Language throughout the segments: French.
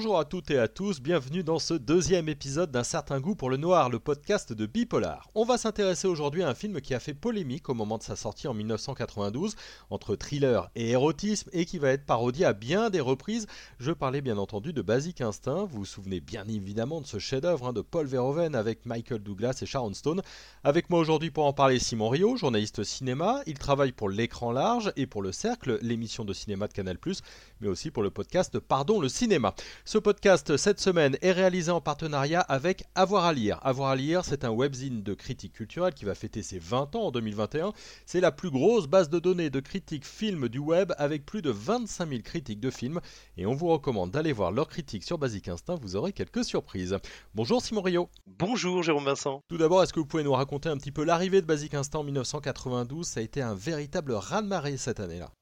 Bonjour à toutes et à tous, bienvenue dans ce deuxième épisode d'un certain goût pour le noir, le podcast de Bipolar. On va s'intéresser aujourd'hui à un film qui a fait polémique au moment de sa sortie en 1992, entre thriller et érotisme, et qui va être parodié à bien des reprises. Je parlais bien entendu de Basic Instinct, vous vous souvenez bien évidemment de ce chef-d'œuvre hein, de Paul Verhoeven avec Michael Douglas et Sharon Stone. Avec moi aujourd'hui pour en parler Simon Rio, journaliste cinéma, il travaille pour l'écran large et pour le Cercle, l'émission de cinéma de Canal+, mais aussi pour le podcast Pardon le cinéma. Ce podcast cette semaine est réalisé en partenariat avec Avoir à lire. Avoir à lire, c'est un webzine de critique culturelle qui va fêter ses 20 ans en 2021. C'est la plus grosse base de données de critiques films du web avec plus de 25 000 critiques de films et on vous recommande d'aller voir leurs critiques sur Basic Instinct, vous aurez quelques surprises. Bonjour Simon Rio. Bonjour Jérôme Vincent. Tout d'abord, est-ce que vous pouvez nous raconter un petit peu l'arrivée de Basic Instinct en 1992 Ça a été un véritable raz-de-marée cette année-là.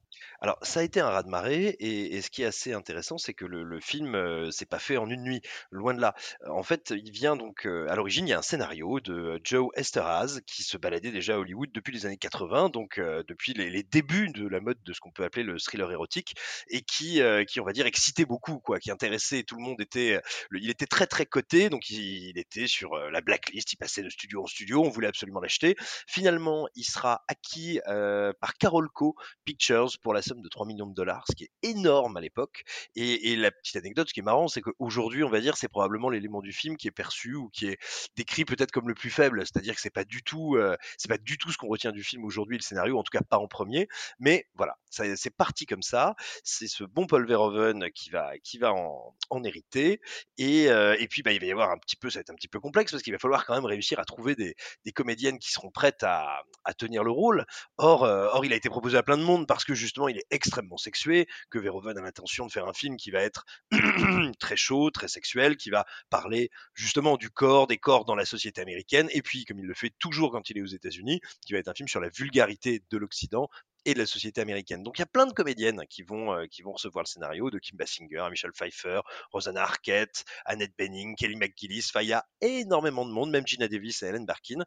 Alors, ça a été un raz-de-marée et, ce qui est assez intéressant, c'est que le, film euh, s'est pas fait en une nuit, loin de là. En fait, il vient donc euh, à l'origine, il y a un scénario de Joe Esterhaz qui se baladait déjà à Hollywood depuis les années 80, donc euh, depuis les, débuts de la mode de ce qu'on peut appeler le thriller érotique et qui, qui on va dire, excitait beaucoup, quoi, qui intéressait tout le monde. Était, il était très très coté, donc il était sur la blacklist, il passait de studio en studio, on voulait absolument l'acheter. Finalement, il sera acquis par Carolco Pictures pour la de 3 millions de dollars, ce qui est énorme à l'époque. Et, la petite anecdote, ce qui est marrant, c'est qu'aujourd'hui, on va dire, c'est probablement l'élément du film qui est perçu ou qui est décrit peut-être comme le plus faible, c'est-à-dire que c'est pas du tout, euh, c'est pas du tout ce qu'on retient du film aujourd'hui, le scénario, en tout cas pas en premier. Mais voilà, c'est parti comme ça. C'est ce bon Paul Verhoeven qui va, qui va en, hériter. Et, euh, et puis, bah, il va y avoir un petit peu, ça va être un petit peu complexe parce qu'il va falloir quand même réussir à trouver des, comédiennes qui seront prêtes à, à tenir le rôle. Or, euh, or, il a été proposé à plein de monde parce que justement, il extrêmement sexué, que Verhoeven a l'intention de faire un film qui va être très chaud, très sexuel, qui va parler justement du corps, des corps dans la société américaine, et puis, comme il le fait toujours quand il est aux États-Unis, qui va être un film sur la vulgarité de l'Occident et de la société américaine. Donc il y a plein de comédiennes qui vont, euh, qui vont recevoir le scénario, de Kim Basinger, Michelle Pfeiffer, Rosanna Arquette, Annette Bening, Kelly McGillis, y a énormément de monde, même Gina Davis et Helen Barkin.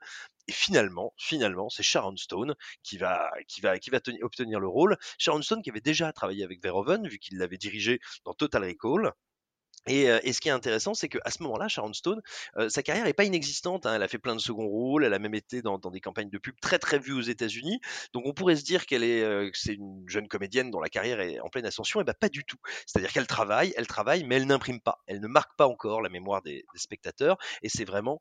Et finalement, finalement, c'est Sharon Stone qui va, qui va, qui va obtenir le rôle. Sharon Stone qui avait déjà travaillé avec Verhoeven, vu qu'il l'avait dirigé dans Total Recall. Et, ce qui est intéressant, c'est qu'à ce moment-là, Sharon Stone, sa carrière n'est pas inexistante. Hein. Elle a fait plein de second rôles, elle a même été dans, des campagnes de pub très très vues aux États-Unis. Donc on pourrait se dire qu'elle est, c'est une jeune comédienne dont la carrière est en pleine ascension. Et ben pas du tout. C'est-à-dire qu'elle travaille, elle travaille, mais elle n'imprime pas. Elle ne marque pas encore la mémoire des, des spectateurs. Et c'est vraiment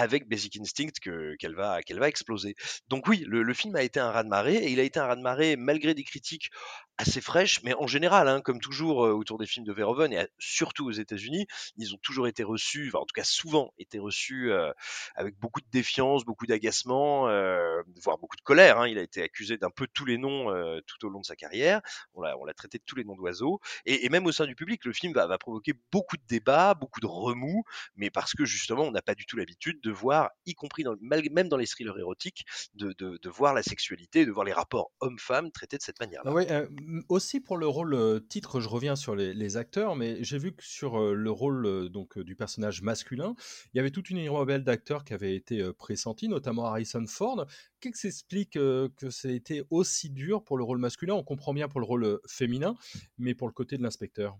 avec Basic Instinct que, qu'elle va, qu'elle va exploser. Donc oui, le, film a été un raz-de-marée et il a été un raz-de-marée malgré des critiques assez fraîches, mais en général, hein, comme toujours euh, autour des films de Verhoeven et surtout aux États-Unis, ils ont toujours été reçus, en tout cas souvent été reçus euh, avec beaucoup de défiance, beaucoup d'agacement, euh, voire beaucoup de colère. Hein. Il a été accusé d'un peu tous les noms euh, tout au long de sa carrière. On l'a, traité de tous les noms d'oiseaux et, même au sein du public, le film va, provoquer beaucoup de débats, beaucoup de remous, mais parce que justement, on n'a pas du tout l'habitude de voir, y compris même dans les thrillers érotiques, de, voir la sexualité, de voir les rapports hommes-femmes traités de cette manière-là. Ouais, euh, aussi pour le rôle euh, titre, je reviens sur les, acteurs, mais j'ai vu que sur le rôle donc du personnage masculin, il y avait toute une ribambelle d'acteurs qui avaient été pressentis, notamment Harrison Ford. Qu'est-ce qui s'explique que ça a été aussi dur pour le rôle masculin? On comprend bien pour le rôle féminin, mais pour le côté de l'inspecteur.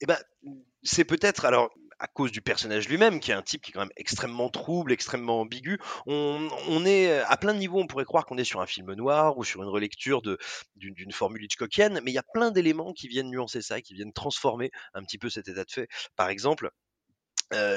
Eh ben, c'est peut-être alors à cause du personnage lui-même, qui est un type qui est quand même extrêmement trouble, extrêmement ambigu. On, on est à plein de niveaux, on pourrait croire qu'on est sur un film noir ou sur une relecture d'une formule Hitchcockienne, mais il y a plein d'éléments qui viennent nuancer ça, qui viennent transformer un petit peu cet état de fait. Par exemple,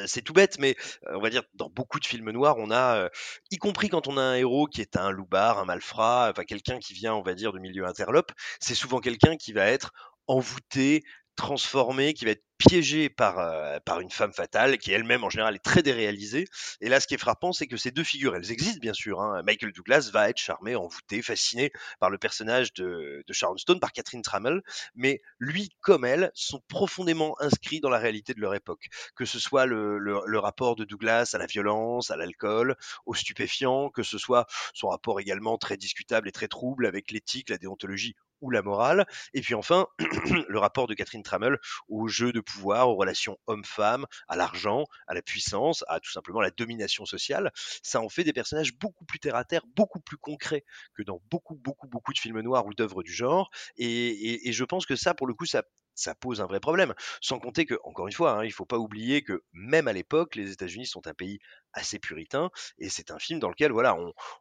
c'est tout bête, mais on va dire dans beaucoup de films noirs, on a, y compris quand on a un héros qui est un loupard, un malfrat, enfin quelqu'un qui vient, on va dire, du milieu interlope, c'est souvent quelqu'un qui va être envoûté, transformé, qui va être piégé par, euh, par une femme fatale, qui elle-même en général est très déréalisée. Et là, ce qui est frappant, c'est que ces deux figures, elles existent bien sûr. Hein. Michael Douglas va être charmé, envoûté, fasciné par le personnage de, de Sharon Stone, par Catherine Trammell, mais lui comme elle sont profondément inscrits dans la réalité de leur époque. Que ce soit le, le, le rapport de Douglas à la violence, à l'alcool, aux stupéfiants, que ce soit son rapport également très discutable et très trouble avec l'éthique, la déontologie ou la morale. Et puis enfin, le rapport de Catherine Trammell au jeu de pouvoir, aux relations hommes-femmes, à l'argent, à la puissance, à tout simplement la domination sociale. Ça en fait des personnages beaucoup plus terre à terre, beaucoup plus concrets que dans beaucoup, beaucoup, beaucoup de films noirs ou d'œuvres du genre. Et, je pense que ça, pour le coup, ça pose un vrai problème. Sans compter que, encore une fois, hein, il faut pas oublier que même à l'époque, les États-Unis sont un pays assez puritain et c'est un film dans lequel voilà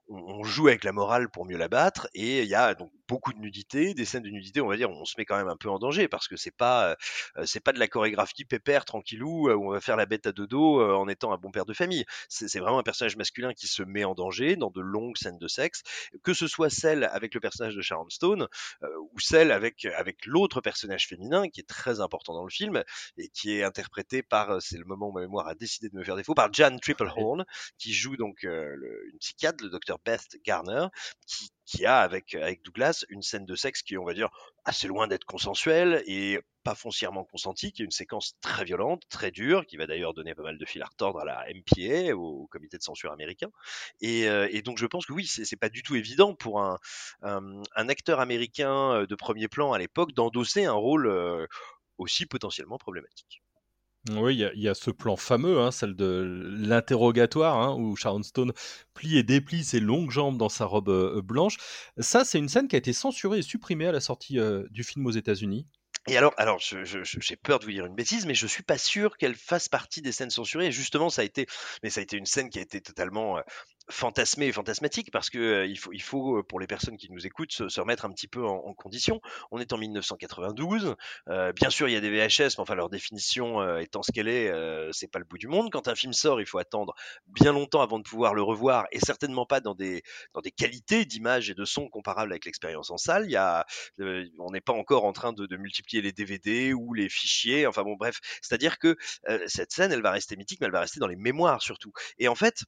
on, joue avec la morale pour mieux la battre et il y a donc beaucoup de nudité des scènes de nudité on va dire on se met quand même un peu en danger parce que c'est pas euh, c'est pas de la chorégraphie pépère tranquillou euh, où on va faire la bête à dodo euh, en étant un bon père de famille. C'est vraiment un personnage masculin qui se met en danger dans de longues scènes de sexe que ce soit celle avec le personnage de Sharon Stone ou celle avec avec l'autre personnage féminin qui est très important dans le film et qui est interprété par c'est le moment où ma mémoire a décidé de me faire défaut par Jan Triplehorn qui joue donc euh, une psychiatre, le docteur Beth Garner, qui, a avec, avec Douglas une scène de sexe qui on va dire, assez loin d'être consensuelle et pas foncièrement consentie, qui est une séquence très violente, très dure, qui va d'ailleurs donner pas mal de fil à retordre à la MPA, au comité de censure américain. Et, euh, donc je pense que oui, c'est pas du tout évident pour un, un, un, acteur américain euh, de premier plan à l'époque d'endosser un rôle aussi potentiellement problématique. Oui, il y, a ce plan fameux, hein, celle de l'interrogatoire, hein, où Sharon Stone plie et déplie ses longues jambes dans sa robe euh, blanche. Ça, c'est une scène qui a été censurée et supprimée à la sortie euh, du film aux États-Unis. Et alors, alors, j'ai peur de vous dire une bêtise, mais je suis pas sûr qu'elle fasse partie des scènes censurées. Et justement, ça a été, mais ça a été une scène qui a été totalement euh, fantasmé et fantasmatique parce que il faut, il faut pour les personnes qui nous écoutent se, remettre un petit peu en, condition. On est en 1992. bien sûr, il y a des VHS, mais enfin leur définition étant ce qu'elle est, c'est pas le bout du monde. Quand un film sort, il faut attendre bien longtemps avant de pouvoir le revoir et certainement pas dans des dans des qualités d'image et de son comparables avec l'expérience en salle. Il y a, on n'est pas encore en train de, de, multiplier les DVD ou les fichiers. Enfin bon, bref, c'est-à-dire que cette scène, elle va rester mythique, mais elle va rester dans les mémoires surtout. Et en fait,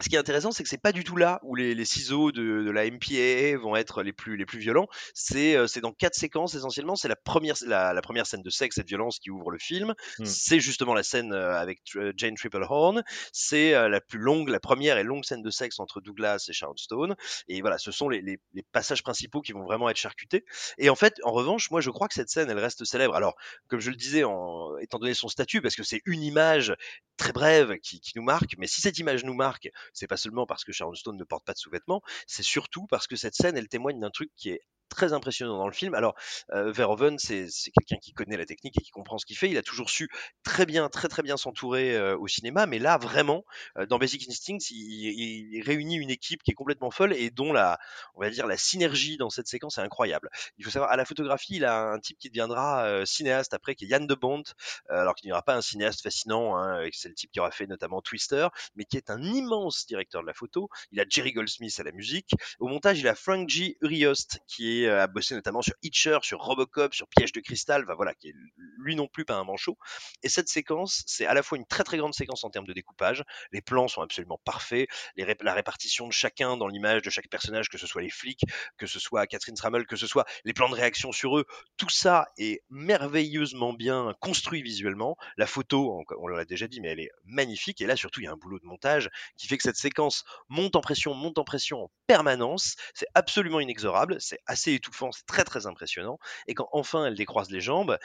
ce qui est intéressant, c'est que c'est pas du tout là où les, les ciseaux de, de, la MPA vont être les plus les plus violents. C'est euh, c'est dans quatre séquences essentiellement. C'est la première la, la, première scène de sexe et de violence qui ouvre le film. Mmh. C'est justement la scène euh, avec euh, Jane Triplehorn. C'est la plus longue, la première et longue scène de sexe entre Douglas et Sharon Stone. Et voilà, ce sont les, les, les, passages principaux qui vont vraiment être charcutés. Et en fait, en revanche, moi je crois que cette scène, elle reste célèbre. Alors, comme je le disais, en, étant donné son statut, parce que c'est une image très brève qui, qui nous marque. Mais si cette image nous marque c'est pas seulement parce que Sharon Stone ne porte pas de sous-vêtements, c'est surtout parce que cette scène, elle témoigne d'un truc qui est très impressionnant dans le film. Alors, euh, Verhoeven, c'est quelqu'un qui connaît la technique et qui comprend ce qu'il fait. Il a toujours su très bien, très très bien s'entourer euh, au cinéma, mais là, vraiment, euh, dans Basic Instinct, il, réunit une équipe qui est complètement folle et dont la, on va dire, la synergie dans cette séquence est incroyable. Il faut savoir, à la photographie, il a un type qui deviendra euh, cinéaste après, qui est Yann de Bont, alors qu'il n'y aura pas un cinéaste fascinant, hein, c'est le type qui aura fait notamment Twister, mais qui est un immense directeur de la photo. Il a Jerry Goldsmith à la musique. Au montage, il a Frank G. Uriost, qui est euh, a bossé notamment sur Hitcher, sur Robocop, sur Piège de cristal, voilà, qui est lui non plus pas un manchot. Et cette séquence, c'est à la fois une très très grande séquence en termes de découpage. Les plans sont absolument parfaits, la répartition de chacun dans l'image de chaque personnage, que ce soit les flics, que ce soit Catherine Strammel, que ce soit les plans de réaction sur eux, tout ça est merveilleusement bien construit visuellement. La photo, on, l'a déjà dit, mais elle est magnifique. Et là, surtout, il y a un boulot de montage qui fait que cette séquence monte en pression, monte en pression en permanence. C'est absolument inexorable, c'est assez étouffant, c'est très très impressionnant. Et quand enfin elle décroise les jambes,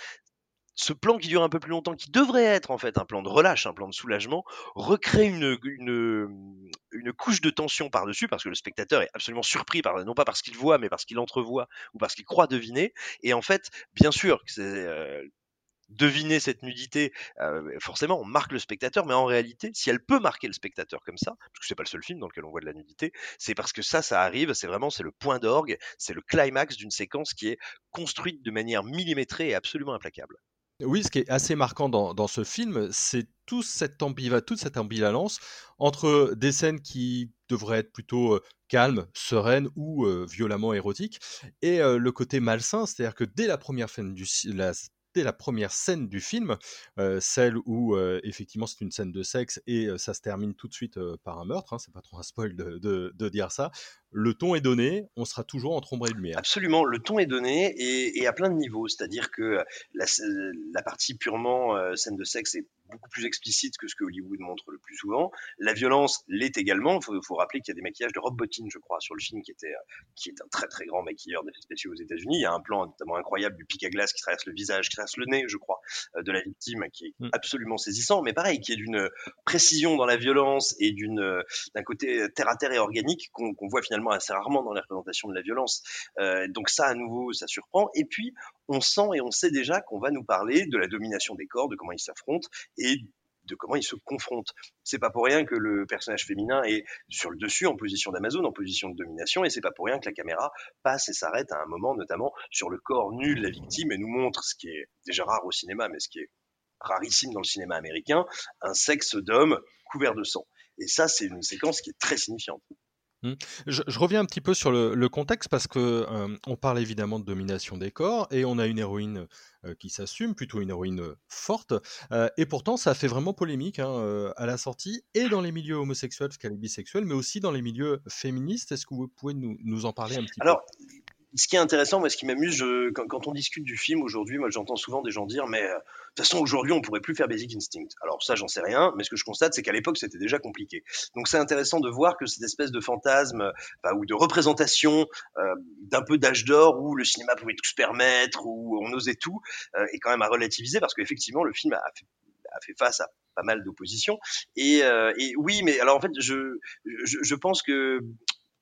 ce plan qui dure un peu plus longtemps, qui devrait être en fait un plan de relâche, un plan de soulagement, recrée une, une, couche de tension par-dessus, parce que le spectateur est absolument surpris, non pas parce qu'il voit, mais parce qu'il entrevoit ou parce qu'il croit deviner. Et en fait, bien sûr, c'est euh, deviner cette nudité, euh, forcément, on marque le spectateur, mais en réalité, si elle peut marquer le spectateur comme ça, parce que c'est pas le seul film dans lequel on voit de la nudité, c'est parce que ça, ça arrive, c'est vraiment, c'est le point d'orgue, c'est le climax d'une séquence qui est construite de manière millimétrée et absolument implacable. Oui, ce qui est assez marquant dans, ce film, c'est tout cette toute cette ambivalence entre des scènes qui devraient être plutôt euh, calmes, sereines ou euh, violemment érotiques, et le côté malsain, c'est-à-dire que dès la première scène du, la, la première scène du film, celle où effectivement c'est une scène de sexe et ça se termine tout de suite par un meurtre. Hein, c'est pas trop un spoil de, dire ça. Le ton est donné, on sera toujours entre ombre et lumière. Absolument, le ton est donné et, à plein de niveaux. C'est-à-dire que la, la partie purement scène de sexe est beaucoup plus explicite que ce que Hollywood montre le plus souvent. La violence l'est également. Il faut, rappeler qu'il y a des maquillages de Rob Bottin, je crois, sur le film, qui, était, qui est un très très grand maquilleur d'effets spéciaux aux États-Unis. Il y a un plan notamment incroyable du pic à glace qui traverse le visage, qui traverse le nez, je crois, euh, de la victime, qui est mm. absolument saisissant, mais pareil, qui est d'une précision dans la violence et d'une d'un côté terre à terre et organique qu'on voit finalement finalement assez rarement dans les représentations de la violence. Euh, donc ça, à nouveau, ça surprend. Et puis, on sent et on sait déjà qu'on va nous parler de la domination des corps, de comment ils s'affrontent et de comment ils se confrontent. C'est pas pour rien que le personnage féminin est sur le dessus en position d'Amazon, en position de domination, et c'est pas pour rien que la caméra passe et s'arrête à un moment, notamment sur le corps nu de la victime et nous montre ce qui est déjà rare au cinéma, mais ce qui est rarissime dans le cinéma américain, un sexe d'homme couvert de sang. Et ça, c'est une séquence qui est très signifiante. Mmh. Je, reviens un petit peu sur le, contexte parce que euh, on parle évidemment de domination des corps et on a une héroïne euh, qui s'assume, plutôt une héroïne euh, forte, et pourtant ça a fait vraiment polémique hein, à la sortie et dans les milieux homosexuels est bisexuelle, mais aussi dans les milieux féministes. Est-ce que vous pouvez nous, en parler un petit Alors, ce qui est intéressant, moi, ce qui m'amuse, quand, quand, on discute du film aujourd'hui, moi, j'entends souvent des gens dire, mais euh, de toute façon, aujourd'hui, on pourrait plus faire Basic Instinct. Alors ça, j'en sais rien, mais ce que je constate, c'est qu'à l'époque, c'était déjà compliqué. Donc c'est intéressant de voir que cette espèce de fantasme ou de représentation euh, d'un peu d'âge d'or où le cinéma pouvait tout se permettre, où on osait tout, euh, est quand même à relativiser parce qu'effectivement, le film a fait, a fait face à pas mal d'opposition. Et, euh, et, oui, mais alors en fait, je, je, je pense que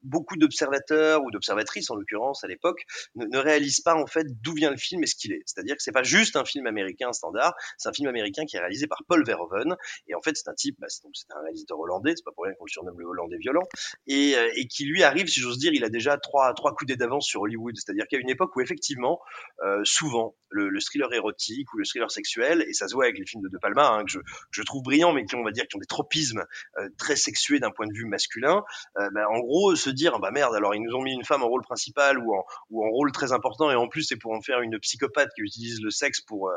beaucoup d'observateurs ou d'observatrices en l'occurrence à l'époque ne, réalisent pas en fait d'où vient le film et ce qu'il est. C'est-à-dire que c'est pas juste un film américain standard, c'est un film américain qui est réalisé par Paul Verhoeven et en fait c'est un type, bah, c'est, un réalisateur hollandais, c'est pas pour rien qu'on le surnomme le hollandais violent et, euh, et qui lui arrive, si j'ose dire, il a déjà trois trois coups d'avance sur Hollywood. C'est-à-dire qu'il y a une époque où effectivement, euh, souvent le, le, thriller érotique ou le thriller sexuel et ça se voit avec les films de De Palma hein, que, je, je, trouve brillants mais qui on va dire qui ont des tropismes euh, très sexués d'un point de vue masculin. Euh, bah, en gros, ce dire bah merde alors ils nous ont mis une femme en rôle principal ou en, ou en rôle très important et en plus c'est pour en faire une psychopathe qui utilise le sexe pour euh,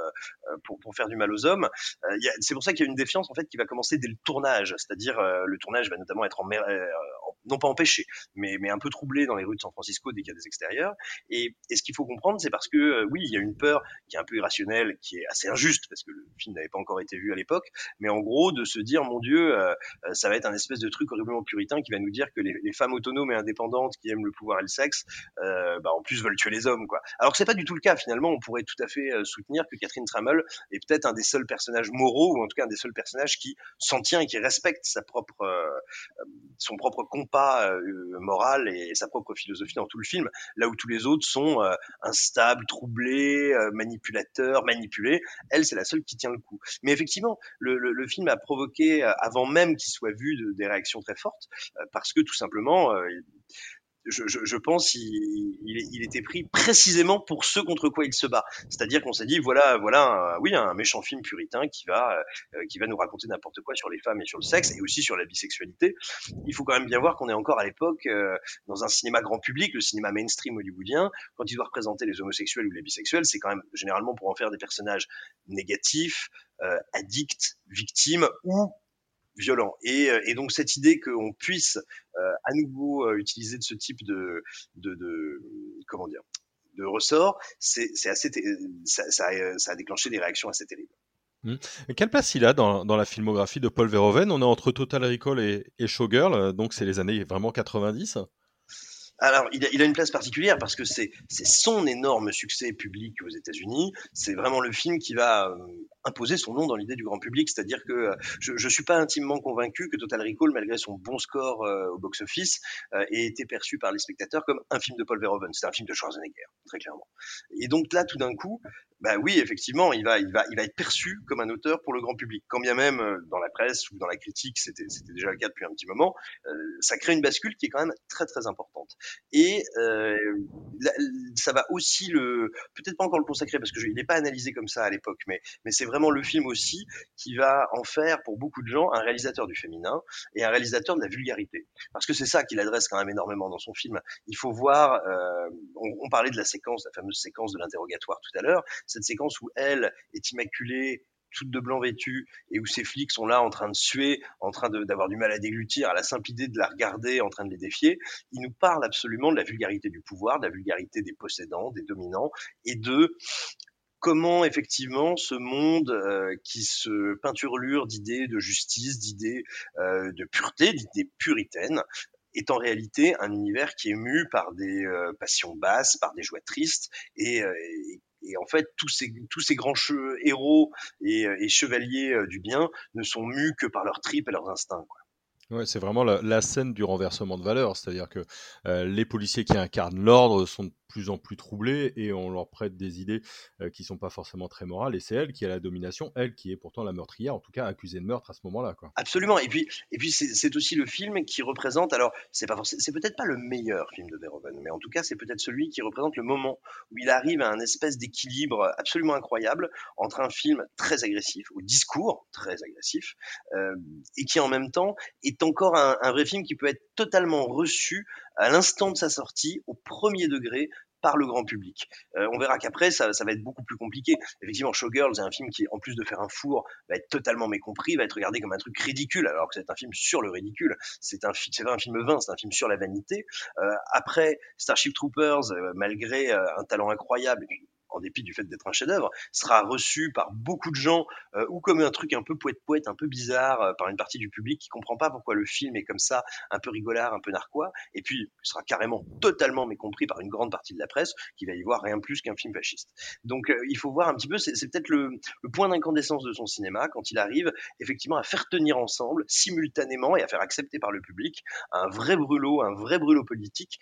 euh, pour, pour, faire du mal aux hommes. Euh, c'est pour ça qu'il y a une défiance en fait qui va commencer dès le tournage, c'est-à-dire le tournage va notamment être en, non pas empêché, mais, mais un peu troublé dans les rues de San Francisco dès qu'il y a des extérieurs. Et, et ce qu'il faut comprendre, c'est parce que oui, il y a une peur qui est un peu irrationnelle, qui est assez injuste parce que le film n'avait pas encore été vu à l'époque, mais en gros de se dire mon Dieu, ça va être un espèce de truc horriblement puritain qui va nous dire que les, femmes autonomes et indépendantes qui aiment le pouvoir et le sexe, euh, bah, en plus veulent tuer les hommes, quoi. Alors que c'est pas du tout le cas. Finalement, on pourrait tout à fait euh, soutenir que Catherine Trammell est peut-être un des seuls personnages moraux, ou en tout cas un des seuls personnages qui s'en tient et qui respecte sa propre, euh, son propre compas moral et sa propre philosophie dans tout le film. Là où tous les autres sont instables, troublés, manipulateurs, manipulés. Elle, c'est la seule qui tient le coup. Mais effectivement, le, film a provoqué, avant même qu'il soit vu, de, des réactions très fortes, parce que tout simplement, je, pense il, était pris précisément pour ce contre quoi il se bat. C'est-à-dire qu'on s'est dit voilà voilà un, oui un méchant film puritain qui va euh, qui va nous raconter n'importe quoi sur les femmes et sur le sexe et aussi sur la bisexualité. Il faut quand même bien voir qu'on est encore à l'époque euh, dans un cinéma grand public, le cinéma mainstream hollywoodien. Quand il doit représenter les homosexuels ou les bisexuels, c'est quand même généralement pour en faire des personnages négatifs, euh, addicts, victimes ou violent. Et, euh, et donc cette idée qu'on puisse euh, à nouveau euh, utiliser de ce type de, de, comment dire de ressort, c'est assez ça, a déclenché des réactions assez terribles. Mmh. Quelle place il a dans, dans, la filmographie de Paul Verhoeven? On est entre Total Recall et, et Showgirl, donc c'est les années vraiment 90. Alors, il a, une place particulière parce que c'est son énorme succès public aux États-Unis. C'est vraiment le film qui va euh, imposer son nom dans l'idée du grand public. C'est-à-dire que euh, je ne suis pas intimement convaincu que Total Recall, malgré son bon score euh, au box-office, ait été perçu par les spectateurs comme un film de Paul Verhoeven. C'est un film de Schwarzenegger, très clairement. Et donc là, tout d'un coup, bah oui, effectivement, il va, il va, il va être perçu comme un auteur pour le grand public. Quand bien même euh, dans la presse ou dans la critique, c'était, déjà le cas depuis un petit moment, euh, ça crée une bascule qui est quand même très très importante. Et euh, ça va aussi le, peut-être pas encore le consacrer parce que je, n'est pas analysé comme ça à l'époque, mais mais c'est vraiment le film aussi qui va en faire pour beaucoup de gens un réalisateur du féminin et un réalisateur de la vulgarité. Parce que c'est ça qu'il adresse quand même énormément dans son film. Il faut voir, euh, on, on parlait de la séquence, la fameuse séquence de l'interrogatoire tout à l'heure cette séquence où elle est immaculée, toute de blanc vêtue, et où ces flics sont là en train de suer, en train d'avoir du mal à déglutir, à la simple idée de la regarder, en train de les défier, il nous parle absolument de la vulgarité du pouvoir, de la vulgarité des possédants, des dominants, et de comment effectivement ce monde euh, qui se peinturlure d'idées de justice, d'idées euh, de pureté, d'idées puritaines, est en réalité un univers qui est mu par des euh, passions basses, par des joies tristes, et, et et en fait, tous ces, grands héros et, et chevaliers euh, du bien ne sont mus que par leurs tripes et leurs instincts. Ouais, c'est vraiment la, scène du renversement de valeur, c'est-à-dire que euh, les policiers qui incarnent l'ordre sont plus en plus troublés et on leur prête des idées euh, qui sont pas forcément très morales et c'est elle qui a la domination, elle qui est pourtant la meurtrière, en tout cas accusée de meurtre à ce moment-là. Quoi. Absolument, et puis, et puis c'est aussi le film qui représente, alors c'est pas c'est peut-être pas le meilleur film de Verhoeven, mais en tout cas c'est peut-être celui qui représente le moment où il arrive à un espèce d'équilibre absolument incroyable entre un film très agressif, au discours très agressif, et qui en même temps est encore un, vrai film qui peut être totalement reçu à l'instant de sa sortie, au premier degré, par le grand public. Euh, on verra qu'après, ça, va être beaucoup plus compliqué. Effectivement, Showgirls est un film qui, en plus de faire un four, va être totalement mécompris, va être regardé comme un truc ridicule, alors que c'est un film sur le ridicule. C'est un, c'est un film vain, c'est un film sur la vanité. Euh, après, Starship Troopers, euh, malgré un talent incroyable, en dépit du fait d'être un chef-d'œuvre, sera reçu par beaucoup de gens euh, ou comme un truc un peu poète-poète, un peu bizarre euh, par une partie du public qui comprend pas pourquoi le film est comme ça, un peu rigolard, un peu narquois, et puis sera carrément totalement mécompris par une grande partie de la presse qui va y voir rien plus qu'un film fasciste. Donc euh, il faut voir un petit peu, c'est peut-être le, le, point d'incandescence de son cinéma quand il arrive effectivement à faire tenir ensemble simultanément et à faire accepter par le public un vrai brûlot, un vrai brûlot politique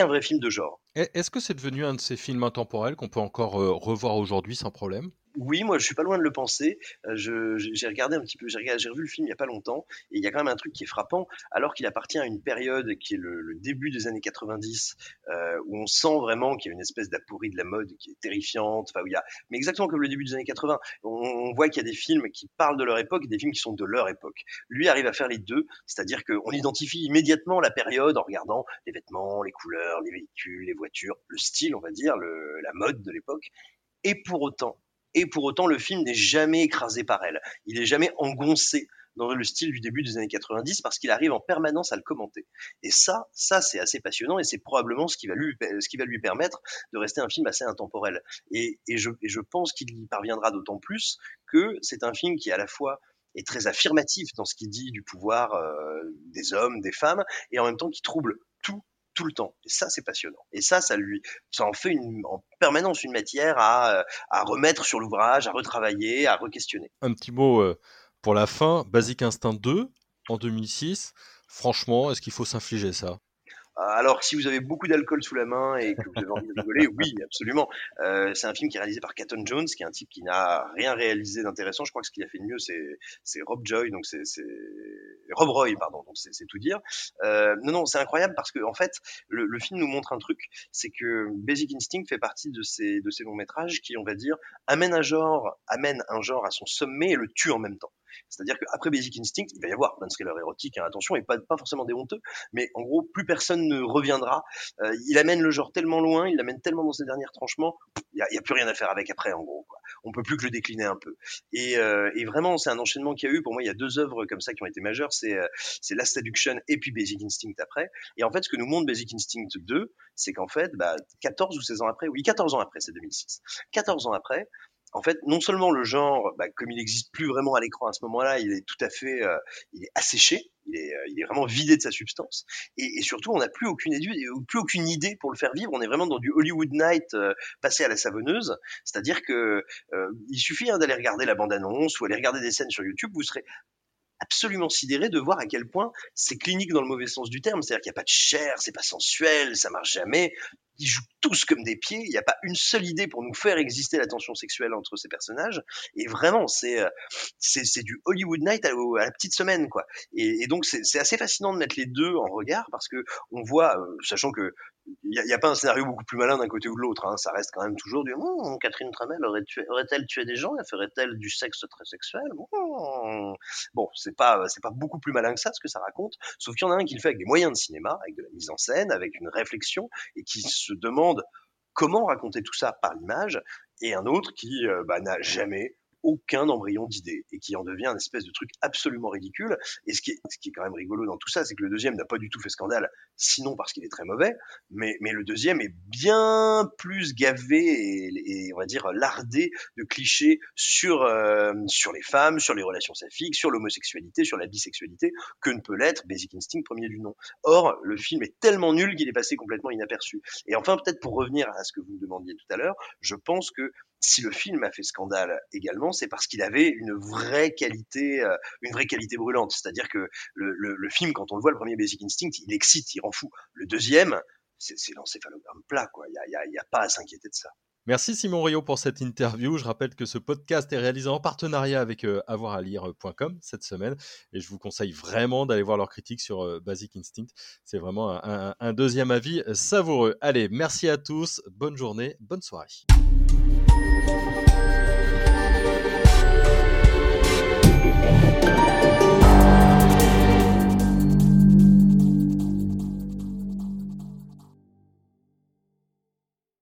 un vrai film de genre. Est-ce que c'est devenu un de ces films intemporels qu'on peut encore euh, revoir aujourd'hui sans problème? Oui, moi je suis pas loin de le penser. Euh, j'ai regardé un petit peu, j'ai revu le film il y a pas longtemps, et il y a quand même un truc qui est frappant, alors qu'il appartient à une période qui est le, début des années 90, euh, où on sent vraiment qu'il y a une espèce d'aporie de la mode qui est terrifiante. Enfin, il y a, mais exactement comme le début des années 80, on, voit qu'il y a des films qui parlent de leur époque et des films qui sont de leur époque. Lui arrive à faire les deux, c'est-à-dire qu'on identifie immédiatement la période en regardant les vêtements, les couleurs, les véhicules, les voitures, le style, on va dire, la mode de l'époque. Et pour autant, et pour autant le film n'est jamais écrasé par elle. Il n'est jamais engoncé dans le style du début des années 90 parce qu'il arrive en permanence à le commenter. Et ça, ça c'est assez passionnant et c'est probablement ce qui va lui, permettre de rester un film assez intemporel. Et, je, je pense qu'il y parviendra d'autant plus que c'est un film qui à la fois est très affirmatif dans ce qu'il dit du pouvoir euh, des hommes, des femmes, et en même temps qui trouble tout tout le temps. Et ça, c'est passionnant. Et ça, ça lui, ça en fait une, en permanence une matière à, à remettre sur l'ouvrage, à retravailler, à re-questionner. Un petit mot euh, pour la fin. Basic Instinct 2 en 2006. Franchement, est-ce qu'il faut s'infliger ça? Alors, si vous avez beaucoup d'alcool sous la main et que vous avez envie de rigoler, oui, absolument. Euh, c'est un film qui est réalisé par Caton Jones, qui est un type qui n'a rien réalisé d'intéressant. Je crois que ce qu'il a fait de mieux, c'est Rob Joy, donc c'est Rob Roy, pardon. Donc c'est tout dire. Euh, non, non, c'est incroyable parce que en fait, le, le, film nous montre un truc, c'est que Basic Instinct fait partie de ces de ces longs métrages qui, on va dire, amènent un genre, amène un genre à son sommet et le tue en même temps. C'est-à-dire qu'après Basic Instinct, il va y avoir plein de thrillers érotiques, hein, attention, et pas, forcément des honteux, mais en gros, plus personne ne reviendra. Euh, il amène le genre tellement loin, il l'amène tellement dans ses derniers tranchements, il n'y a, plus rien à faire avec après, en gros. Quoi. On peut plus que le décliner un peu. Et, euh, et vraiment, c'est un enchaînement qu'il y a eu. Pour moi, il y a deux œuvres comme ça qui ont été majeures, c'est euh, Last Adduction et puis Basic Instinct après. Et en fait, ce que nous montre Basic Instinct 2, c'est qu'en fait, bah, 14 ou 16 ans après, oui, 14 ans après, c'est 2006. 14 ans après, en fait, non seulement le genre, bah, comme il n'existe plus vraiment à l'écran à ce moment-là, il est tout à fait, euh, il est asséché, il est, euh, il est vraiment vidé de sa substance, et, surtout, on n'a plus aucune, plus aucune idée pour le faire vivre. On est vraiment dans du Hollywood Night euh, passé à la savonneuse, c'est-à-dire que il suffit hein, d'aller regarder la bande-annonce ou aller regarder des scènes sur YouTube, vous serez absolument sidéré de voir à quel point c'est clinique dans le mauvais sens du terme, c'est-à-dire qu'il n'y a pas de chair, c'est pas sensuel, ça marche jamais, ils jouent tous comme des pieds. Il n'y a pas une seule idée pour nous faire exister la tension sexuelle entre ces personnages. Et vraiment, c'est euh, c'est du Hollywood Night à, la petite semaine, quoi. Et, donc c'est assez fascinant de mettre les deux en regard parce que on voit, euh, sachant que il n'y a, pas un scénario beaucoup plus malin d'un côté ou de l'autre. Hein. Ça reste quand même toujours du Catherine Tramel aurait-elle aurait tué des gens? Ferait-elle du sexe très sexuel? Bon, c'est pas c'est pas beaucoup plus malin que ça ce que ça raconte. Sauf qu'il y en a un qui le fait avec des moyens de cinéma, avec de la mise en scène, avec une réflexion et qui se demande comment raconter tout ça par l'image, et un autre qui euh, bah, n'a jamais aucun embryon d'idée et qui en devient un espèce de truc absolument ridicule. Et ce qui est, quand même rigolo dans tout ça, c'est que le deuxième n'a pas du tout fait scandale, sinon parce qu'il est très mauvais, mais, mais le deuxième est bien plus gavé et, on va dire lardé de clichés sur, euh, sur les femmes, sur les relations saphiques, sur l'homosexualité, sur la bisexualité, que ne peut l'être Basic Instinct premier du nom. Or, le film est tellement nul qu'il est passé complètement inaperçu. Et enfin, peut-être pour revenir à ce que vous me demandiez tout à l'heure, je pense que si le film a fait scandale également, c'est parce qu'il avait une vraie qualité, euh, une vraie qualité brûlante. C'est-à-dire que le, film, quand on le voit, le premier Basic Instinct, il excite, il rend fou. Le deuxième, c'est l'encéphalogramme plat, quoi. Il n'y a, pas à s'inquiéter de ça. Merci Simon Rio pour cette interview. Je rappelle que ce podcast est réalisé en partenariat avec euh, avoiralire.com cette semaine et je vous conseille vraiment d'aller voir leurs critiques sur euh, Basic Instinct. C'est vraiment un deuxième avis savoureux. Allez, merci à tous, bonne journée, bonne soirée. 嗯。